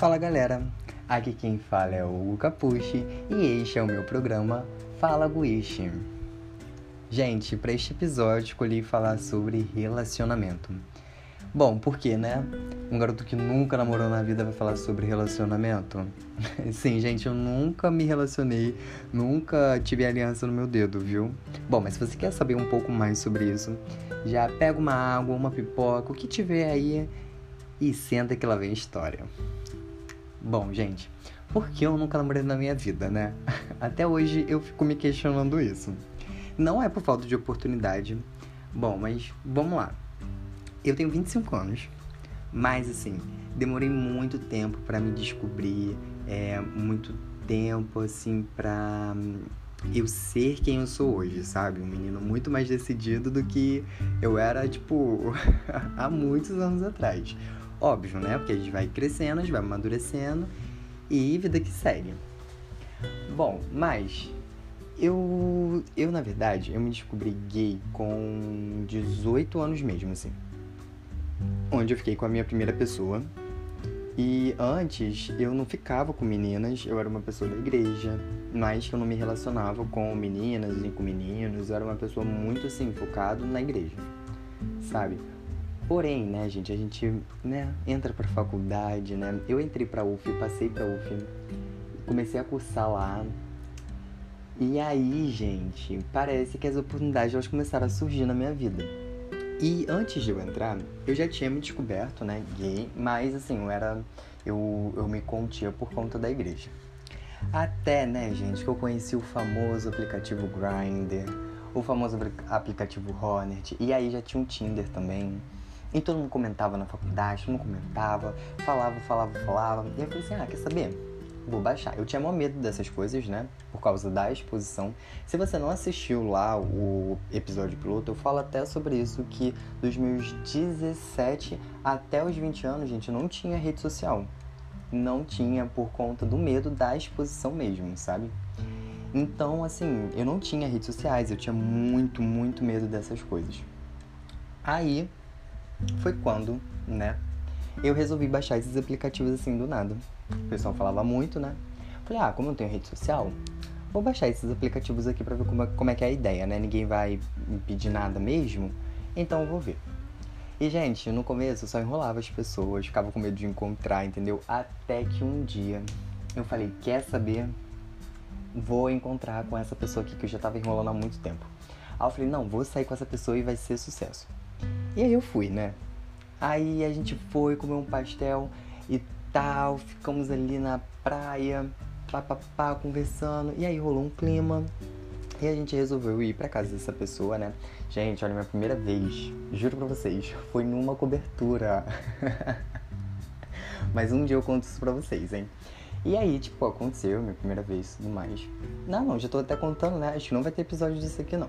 Fala galera, aqui quem fala é o Hugo Capucci e este é o meu programa Fala Guiche. Gente, para este episódio escolhi falar sobre relacionamento. Bom, por quê, né? Um garoto que nunca namorou na vida vai falar sobre relacionamento? Sim, gente, eu nunca me relacionei, nunca tive aliança no meu dedo, viu? Bom, mas se você quer saber um pouco mais sobre isso, já pega uma água, uma pipoca, o que tiver aí e senta que lá vem a história. Bom, gente, por que eu nunca namorei na minha vida, né? Até hoje eu fico me questionando isso. Não é por falta de oportunidade. Bom, mas vamos lá. Eu tenho 25 anos, mas assim, demorei muito tempo para me descobrir, é, muito tempo assim para eu ser quem eu sou hoje, sabe? Um menino muito mais decidido do que eu era, tipo, há muitos anos atrás. Óbvio, né? Porque a gente vai crescendo, a gente vai amadurecendo e vida que segue. Bom, mas eu, eu na verdade, eu me descobri gay com 18 anos mesmo, assim. Onde eu fiquei com a minha primeira pessoa. E antes eu não ficava com meninas, eu era uma pessoa da igreja, mas que eu não me relacionava com meninas nem com meninos, eu era uma pessoa muito assim, focado na igreja, sabe? Porém, né, gente, a gente, né, entra pra faculdade, né? Eu entrei pra UF, passei pra UF, comecei a cursar lá. E aí, gente, parece que as oportunidades elas começaram a surgir na minha vida. E antes de eu entrar, eu já tinha me descoberto, né, gay, mas assim, eu era eu, eu me contia por conta da igreja. Até, né, gente, que eu conheci o famoso aplicativo Grindr, o famoso aplicativo Hornet, e aí já tinha um Tinder também. E todo mundo comentava na faculdade, todo mundo comentava, falava, falava, falava. E eu falei assim, ah, quer saber? Vou baixar. Eu tinha maior medo dessas coisas, né? Por causa da exposição. Se você não assistiu lá o episódio piloto, eu falo até sobre isso, que dos meus 17 até os 20 anos, gente, não tinha rede social. Não tinha por conta do medo da exposição mesmo, sabe? Então, assim, eu não tinha redes sociais, eu tinha muito, muito medo dessas coisas. Aí, foi quando, né, eu resolvi baixar esses aplicativos assim do nada. O pessoal falava muito, né? Falei, ah, como eu não tenho rede social, vou baixar esses aplicativos aqui pra ver como é, como é que é a ideia, né? Ninguém vai me pedir nada mesmo, então eu vou ver. E, gente, no começo eu só enrolava as pessoas, ficava com medo de encontrar, entendeu? Até que um dia eu falei, quer saber? Vou encontrar com essa pessoa aqui que eu já tava enrolando há muito tempo. Aí eu falei, não, vou sair com essa pessoa e vai ser sucesso. E aí eu fui, né? Aí a gente foi comer um pastel e tal, ficamos ali na praia, papapá, conversando, e aí rolou um clima. E a gente resolveu ir pra casa dessa pessoa, né? Gente, olha, minha primeira vez, juro pra vocês, foi numa cobertura. Mas um dia eu conto isso pra vocês, hein? E aí, tipo, aconteceu, minha primeira vez e tudo mais. Não, não, já tô até contando, né? Acho que não vai ter episódio disso aqui, não.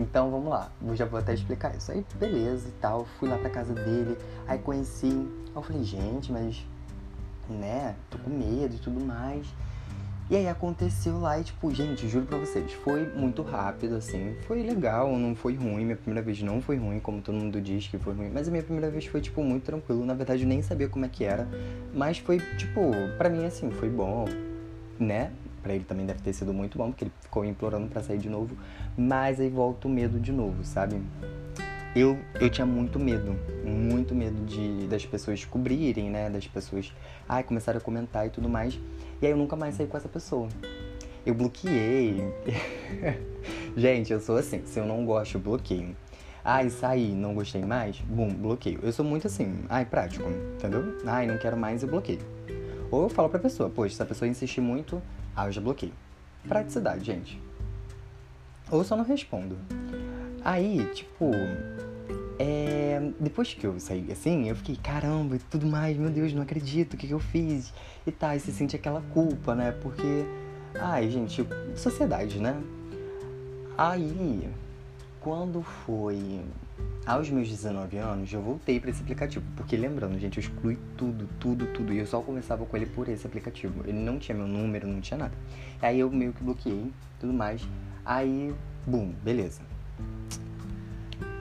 Então vamos lá, eu já vou até explicar isso. Aí beleza e tal, fui lá pra casa dele, aí conheci. Eu falei, gente, mas né, tô com medo e tudo mais. E aí aconteceu lá e tipo, gente, juro pra vocês, foi muito rápido, assim, foi legal, não foi ruim, minha primeira vez não foi ruim, como todo mundo diz que foi ruim, mas a minha primeira vez foi, tipo, muito tranquilo, na verdade eu nem sabia como é que era, mas foi, tipo, pra mim, assim, foi bom, né, para ele também deve ter sido muito bom, porque ele ficou implorando para sair de novo. Mas aí volta o medo de novo, sabe? Eu, eu tinha muito medo, muito medo de das pessoas descobrirem, né? Das pessoas ai, começarem a comentar e tudo mais. E aí eu nunca mais saí com essa pessoa. Eu bloqueei. Gente, eu sou assim, se eu não gosto, eu bloqueio. Ai, saí, não gostei mais, bum, bloqueio. Eu sou muito assim, ai, prático, entendeu? Ai, não quero mais, eu bloqueio. Ou eu falo pra pessoa, poxa, se a pessoa insistir muito, ah, eu já bloqueio. Praticidade, gente. Ou só não respondo. Aí, tipo, é... depois que eu saí assim, eu fiquei, caramba, e tudo mais, meu Deus, não acredito, o que, que eu fiz? E tá, e se sente aquela culpa, né? Porque, ai, gente, sociedade, né? Aí, quando foi aos meus 19 anos, eu voltei para esse aplicativo. Porque lembrando, gente, eu excluí tudo, tudo, tudo. E eu só conversava com ele por esse aplicativo. Ele não tinha meu número, não tinha nada. Aí eu meio que bloqueei, tudo mais. Aí, bum, beleza.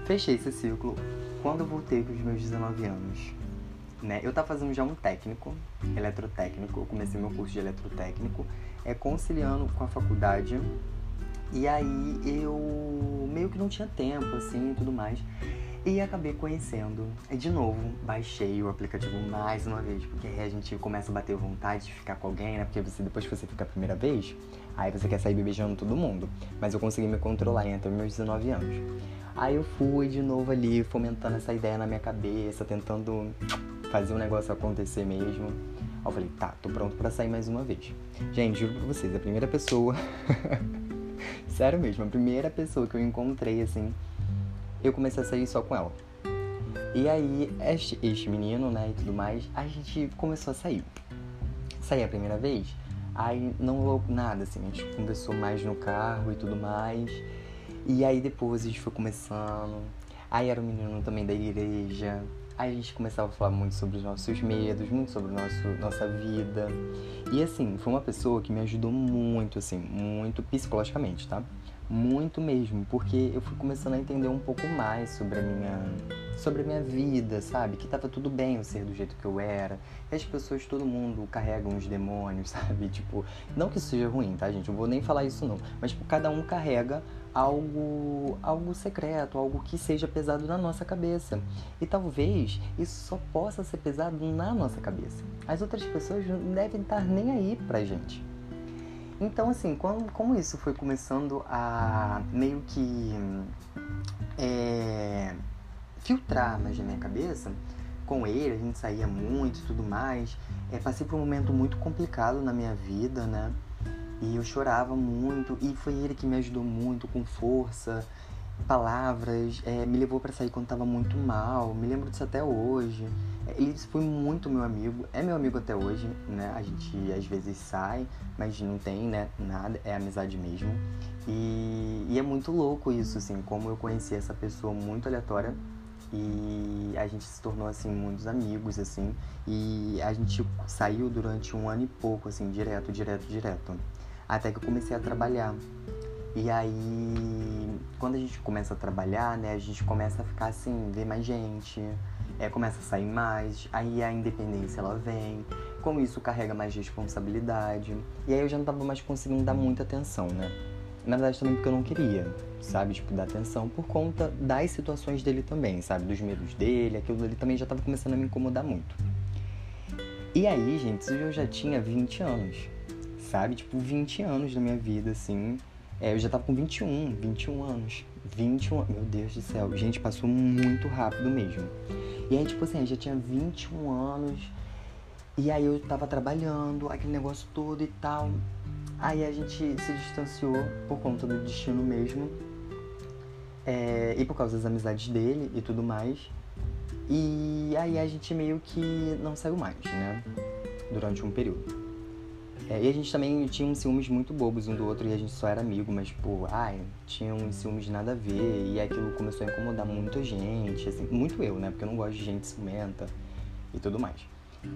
Fechei esse ciclo. Quando eu voltei com os meus 19 anos, né? Eu tava fazendo já um técnico, eletrotécnico, eu comecei meu curso de eletrotécnico, é conciliando com a faculdade. E aí eu meio que não tinha tempo, assim, e tudo mais. E acabei conhecendo. E de novo, baixei o aplicativo mais uma vez, porque aí a gente começa a bater vontade de ficar com alguém, né? Porque você, depois que você fica a primeira vez, aí você quer sair beijando todo mundo. Mas eu consegui me controlar até meus 19 anos. Aí eu fui de novo ali, fomentando essa ideia na minha cabeça, tentando fazer o negócio acontecer mesmo. Aí eu falei, tá, tô pronto para sair mais uma vez. Gente, juro pra vocês, a primeira pessoa. Sério mesmo, a primeira pessoa que eu encontrei assim eu comecei a sair só com ela. E aí, este, este menino, né, e tudo mais, a gente começou a sair. Saí a primeira vez, aí não rolou nada, assim, a gente conversou mais no carro e tudo mais. E aí depois a gente foi começando. Aí era um menino também da igreja. Aí a gente começava a falar muito sobre os nossos medos, muito sobre nosso, nossa vida. E assim, foi uma pessoa que me ajudou muito, assim, muito psicologicamente, tá? muito mesmo, porque eu fui começando a entender um pouco mais sobre a minha sobre a minha vida, sabe? Que tava tudo bem eu ser do jeito que eu era. E as pessoas, todo mundo carrega uns demônios, sabe? Tipo, não que isso seja ruim, tá, gente? Eu vou nem falar isso não, mas tipo, cada um carrega algo algo secreto, algo que seja pesado na nossa cabeça. E talvez isso só possa ser pesado na nossa cabeça. As outras pessoas não devem estar nem aí pra gente. Então, assim, como, como isso foi começando a meio que é, filtrar mais na minha cabeça, com ele, a gente saía muito e tudo mais. É, passei por um momento muito complicado na minha vida, né? E eu chorava muito, e foi ele que me ajudou muito, com força, palavras, é, me levou para sair quando tava muito mal, me lembro disso até hoje. Ele foi muito meu amigo, é meu amigo até hoje, né? A gente às vezes sai, mas não tem, né? Nada, é amizade mesmo. E, e é muito louco isso, assim, como eu conheci essa pessoa muito aleatória e a gente se tornou assim muitos amigos assim e a gente saiu durante um ano e pouco assim direto direto direto até que eu comecei a trabalhar e aí quando a gente começa a trabalhar né a gente começa a ficar assim ver mais gente é, começa a sair mais, aí a independência ela vem, com isso carrega mais responsabilidade, e aí eu já não tava mais conseguindo dar muita atenção, né? Na verdade também porque eu não queria, sabe, tipo, dar atenção por conta das situações dele também, sabe, dos medos dele, aquilo dele também já tava começando a me incomodar muito. E aí, gente, eu já tinha 20 anos, sabe, tipo, 20 anos da minha vida, assim, é, eu já tava com 21, 21 anos. 21, meu Deus do céu, gente, passou muito rápido mesmo. E aí, tipo assim, eu já tinha 21 anos. E aí eu tava trabalhando, aquele negócio todo e tal. Aí a gente se distanciou por conta do destino mesmo. É, e por causa das amizades dele e tudo mais. E aí a gente meio que não saiu mais, né? Durante um período. É, e a gente também tinha uns ciúmes muito bobos um do outro e a gente só era amigo, mas, tipo, ai, tinha uns ciúmes de nada a ver e aquilo começou a incomodar muito a gente, assim, muito eu, né? Porque eu não gosto de gente ciumenta e tudo mais.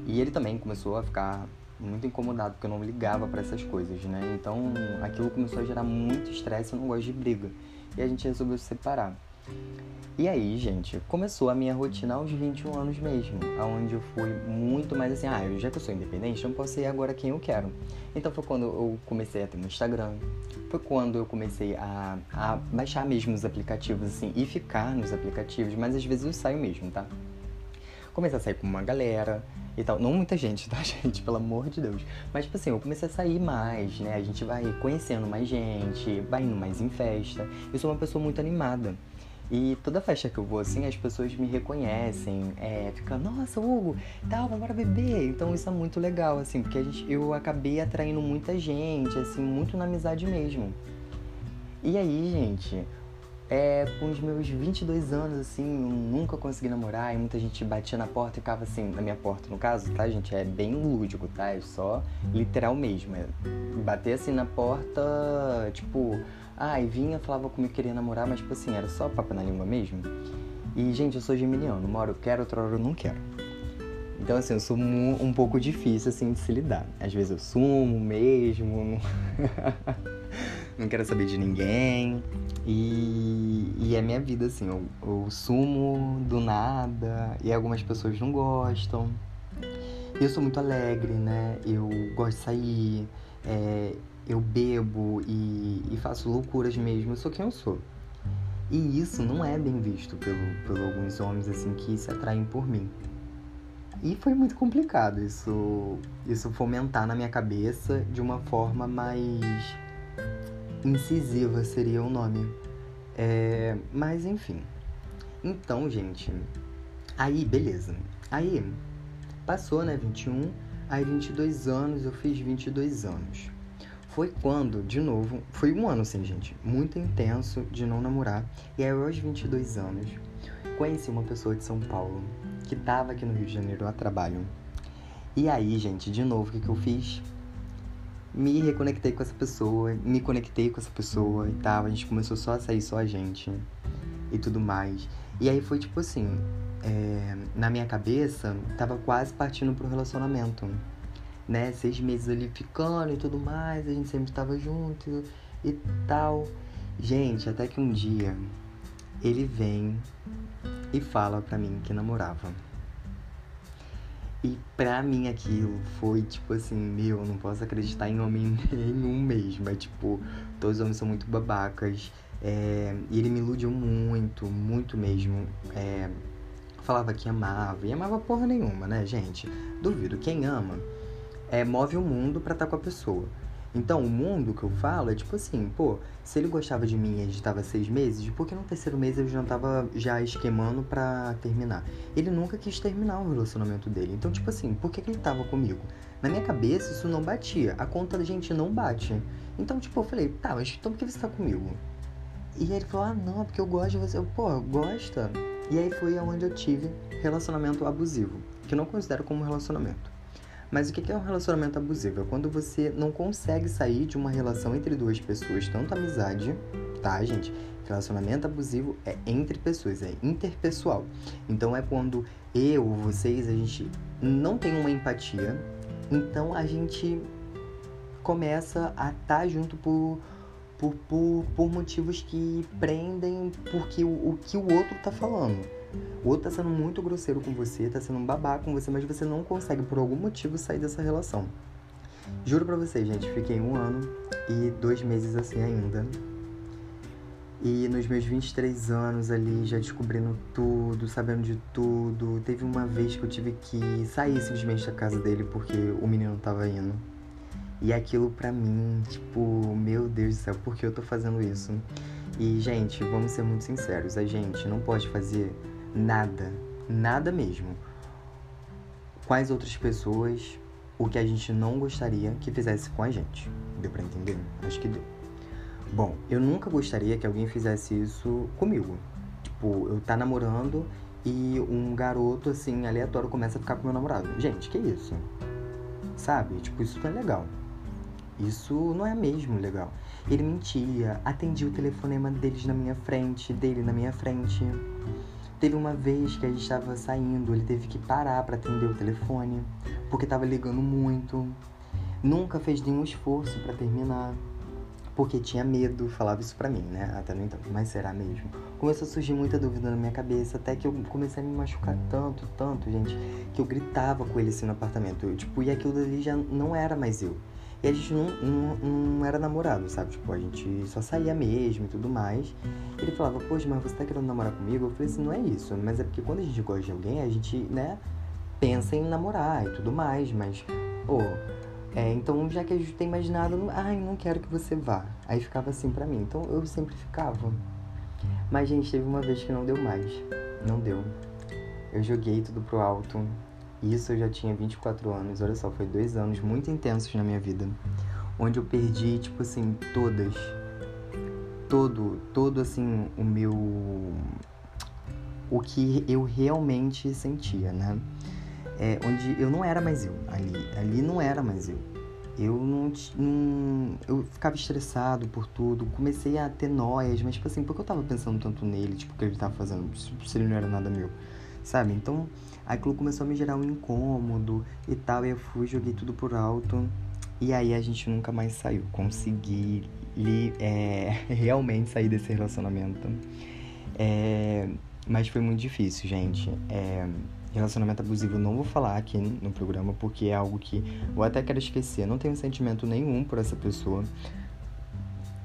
E ele também começou a ficar muito incomodado porque eu não ligava para essas coisas, né? Então aquilo começou a gerar muito estresse, eu não gosto de briga. E a gente resolveu se separar. E aí, gente, começou a minha rotina aos 21 anos mesmo, aonde eu fui muito mais assim, ah, já que eu sou independente, eu posso ser agora quem eu quero. Então foi quando eu comecei a ter um Instagram, foi quando eu comecei a, a baixar mesmo os aplicativos, assim, e ficar nos aplicativos, mas às vezes eu saio mesmo, tá? Comecei a sair com uma galera e tal, não muita gente, tá, gente? Pelo amor de Deus. Mas, tipo assim, eu comecei a sair mais, né? A gente vai conhecendo mais gente, vai indo mais em festa. Eu sou uma pessoa muito animada. E toda festa que eu vou, assim, as pessoas me reconhecem, é, ficam, nossa, Hugo, tal, vamos embora beber. Então isso é muito legal, assim, porque a gente, eu acabei atraindo muita gente, assim, muito na amizade mesmo. E aí, gente, é, com os meus 22 anos, assim, eu nunca consegui namorar e muita gente batia na porta e ficava assim, na minha porta, no caso, tá, gente? É bem lúdico, tá? É só literal mesmo. É bater assim na porta, tipo ah, e vinha, falava comigo que queria namorar, mas tipo assim, era só papo na língua mesmo. E, gente, eu sou geminiano, uma hora eu quero, outra hora eu não quero. Então, assim, eu sou um pouco difícil, assim, de se lidar. Às vezes eu sumo mesmo. não quero saber de ninguém. E, e é minha vida, assim, eu, eu sumo do nada e algumas pessoas não gostam. Eu sou muito alegre, né? Eu gosto de sair, é, eu bebo e, e faço loucuras mesmo, eu sou quem eu sou. E isso não é bem visto pelo, por alguns homens assim que se atraem por mim. E foi muito complicado isso, isso fomentar na minha cabeça de uma forma mais incisiva seria o nome. É, mas enfim. Então, gente, aí beleza. Aí passou, né, 21, aí 22 anos, eu fiz 22 anos. Foi quando, de novo, foi um ano assim, gente, muito intenso de não namorar. E aí, aos 22 anos, conheci uma pessoa de São Paulo que tava aqui no Rio de Janeiro a trabalho. E aí, gente, de novo, o que, que eu fiz? Me reconectei com essa pessoa, me conectei com essa pessoa e tal. A gente começou só a sair, só a gente e tudo mais. E aí foi tipo assim: é, na minha cabeça, tava quase partindo pro relacionamento né? Seis meses ali ficando e tudo mais, a gente sempre estava junto e tal. Gente, até que um dia ele vem e fala pra mim que namorava. E pra mim aquilo foi tipo assim, meu, eu não posso acreditar em homem nenhum mesmo. É tipo, todos os homens são muito babacas. É, e ele me iludiu muito, muito mesmo. É, falava que amava, e amava porra nenhuma, né, gente? Duvido, quem ama é, move o mundo para estar tá com a pessoa. Então, o mundo que eu falo é tipo assim, pô, se ele gostava de mim e a gente tava seis meses, por que no terceiro mês ele já tava já esquemando pra terminar? Ele nunca quis terminar o relacionamento dele. Então, tipo assim, por que, que ele tava comigo? Na minha cabeça, isso não batia. A conta da gente não bate. Então, tipo, eu falei, tá, mas então por que você tá comigo? E aí ele falou, ah, não, porque eu gosto de você. Eu, pô, gosta? E aí foi onde eu tive relacionamento abusivo, que eu não considero como relacionamento. Mas o que é um relacionamento abusivo? É quando você não consegue sair de uma relação entre duas pessoas, tanto amizade, tá, gente? Relacionamento abusivo é entre pessoas, é interpessoal. Então é quando eu, vocês, a gente não tem uma empatia, então a gente começa a estar tá junto por, por, por, por motivos que prendem porque o, o que o outro tá falando. O outro tá sendo muito grosseiro com você, tá sendo um babaca com você, mas você não consegue por algum motivo sair dessa relação. Juro pra vocês, gente, fiquei um ano e dois meses assim ainda. E nos meus 23 anos ali, já descobrindo tudo, sabendo de tudo. Teve uma vez que eu tive que sair simplesmente da casa dele porque o menino tava indo. E aquilo pra mim, tipo, meu Deus do céu, por que eu tô fazendo isso? E, gente, vamos ser muito sinceros, a gente não pode fazer nada, nada mesmo. As outras pessoas, o que a gente não gostaria que fizesse com a gente. Deu pra entender? Acho que deu. Bom, eu nunca gostaria que alguém fizesse isso comigo. Tipo, eu tá namorando e um garoto, assim, aleatório começa a ficar com meu namorado. Gente, que isso? Sabe? Tipo, isso não é legal. Isso não é mesmo legal. Ele mentia, atendia o telefonema deles na minha frente, dele na minha frente. Teve uma vez que a gente estava saindo, ele teve que parar para atender o telefone, porque estava ligando muito. Nunca fez nenhum esforço para terminar, porque tinha medo, falava isso pra mim, né? Até no entanto, mas será mesmo? Começou a surgir muita dúvida na minha cabeça, até que eu comecei a me machucar tanto, tanto, gente, que eu gritava com ele assim no apartamento. Eu, tipo, e aquilo dali já não era mais eu. E a gente não, não, não era namorado, sabe? Tipo, a gente só saía mesmo e tudo mais. Ele falava, poxa, mas você tá querendo namorar comigo? Eu falei assim, não é isso. Mas é porque quando a gente gosta de alguém, a gente, né, pensa em namorar e tudo mais. Mas, pô, é, então já que a gente tem mais nada, ai, não quero que você vá. Aí ficava assim pra mim. Então eu sempre ficava. Mas, gente, teve uma vez que não deu mais. Não deu. Eu joguei tudo pro alto. Isso eu já tinha 24 anos, olha só, foi dois anos muito intensos na minha vida. Onde eu perdi, tipo assim, todas. Todo, todo assim, o meu. O que eu realmente sentia, né? É, onde eu não era mais eu ali. Ali não era mais eu. Eu não, não. Eu ficava estressado por tudo, comecei a ter noias, mas, tipo assim, porque eu tava pensando tanto nele, tipo, o que ele tava fazendo, se ele não era nada meu, sabe? Então Aquilo começou a me gerar um incômodo e tal, e eu fui, joguei tudo por alto. E aí a gente nunca mais saiu. Consegui li, é, realmente sair desse relacionamento. É, mas foi muito difícil, gente. É, relacionamento abusivo não vou falar aqui no programa porque é algo que eu até quero esquecer. Não tenho sentimento nenhum por essa pessoa.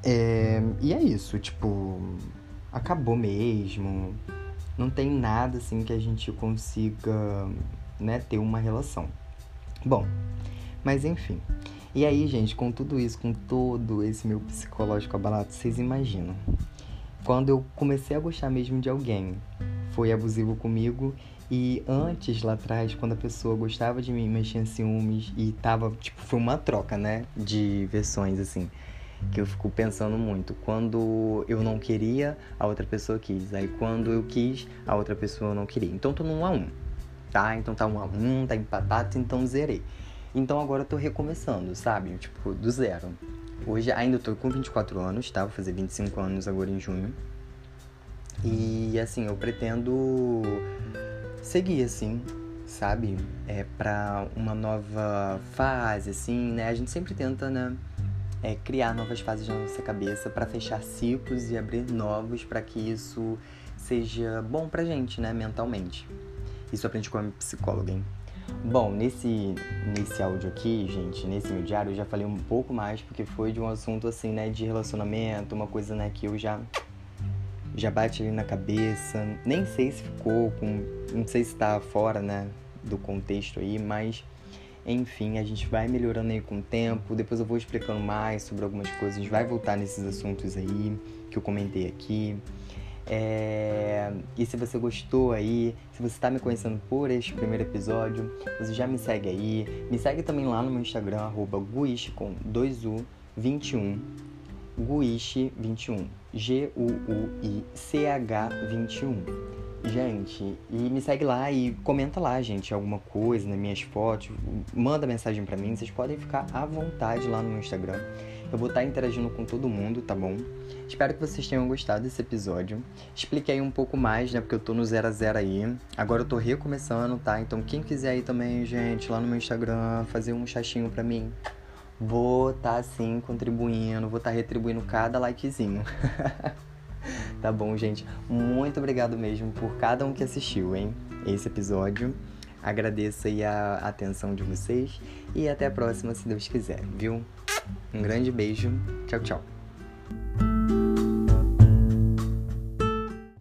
É, e é isso, tipo, acabou mesmo. Não tem nada assim que a gente consiga, né, ter uma relação. Bom, mas enfim. E aí, gente, com tudo isso, com todo esse meu psicológico abalado, vocês imaginam? Quando eu comecei a gostar mesmo de alguém, foi abusivo comigo e antes, lá atrás, quando a pessoa gostava de mim, mas tinha ciúmes e tava, tipo, foi uma troca, né, de versões, assim, que eu fico pensando muito. Quando eu não queria, a outra pessoa quis. Aí quando eu quis, a outra pessoa não queria. Então tô num a um, tá? Então tá um a um, tá empatado, então zerei. Então agora eu tô recomeçando, sabe? Tipo, do zero. Hoje ainda tô com 24 anos, tá? Vou fazer 25 anos agora em junho. E assim, eu pretendo seguir assim, sabe? É para uma nova fase assim, né? A gente sempre tenta, né, é, criar novas fases na nossa cabeça para fechar ciclos e abrir novos para que isso seja bom pra gente, né, mentalmente. Isso aprendi com a minha psicóloga, hein? Bom, nesse, nesse áudio aqui, gente, nesse meu diário, eu já falei um pouco mais, porque foi de um assunto assim, né, de relacionamento, uma coisa, né, que eu já já bate ali na cabeça. Nem sei se ficou com, não sei se tá fora, né, do contexto aí, mas enfim, a gente vai melhorando aí com o tempo. Depois eu vou explicando mais sobre algumas coisas, vai voltar nesses assuntos aí que eu comentei aqui. É... E se você gostou aí, se você está me conhecendo por este primeiro episódio, você já me segue aí. Me segue também lá no meu Instagram, arroba Guiche com 2U21. Guiche21. G-U-U-I-C-H-21. Gente, e me segue lá e comenta lá, gente, alguma coisa nas minhas fotos, manda mensagem para mim, vocês podem ficar à vontade lá no meu Instagram. Eu vou estar interagindo com todo mundo, tá bom? Espero que vocês tenham gostado desse episódio. Expliquei um pouco mais, né? Porque eu tô no 0 a 0 aí. Agora eu tô recomeçando, tá? Então quem quiser aí também, gente, lá no meu Instagram, fazer um chatinho pra mim, vou estar tá, assim contribuindo, vou estar tá retribuindo cada likezinho. tá bom, gente? Muito obrigado mesmo por cada um que assistiu, hein? Esse episódio. Agradeço aí a atenção de vocês e até a próxima, se Deus quiser, viu? Um grande beijo. Tchau, tchau.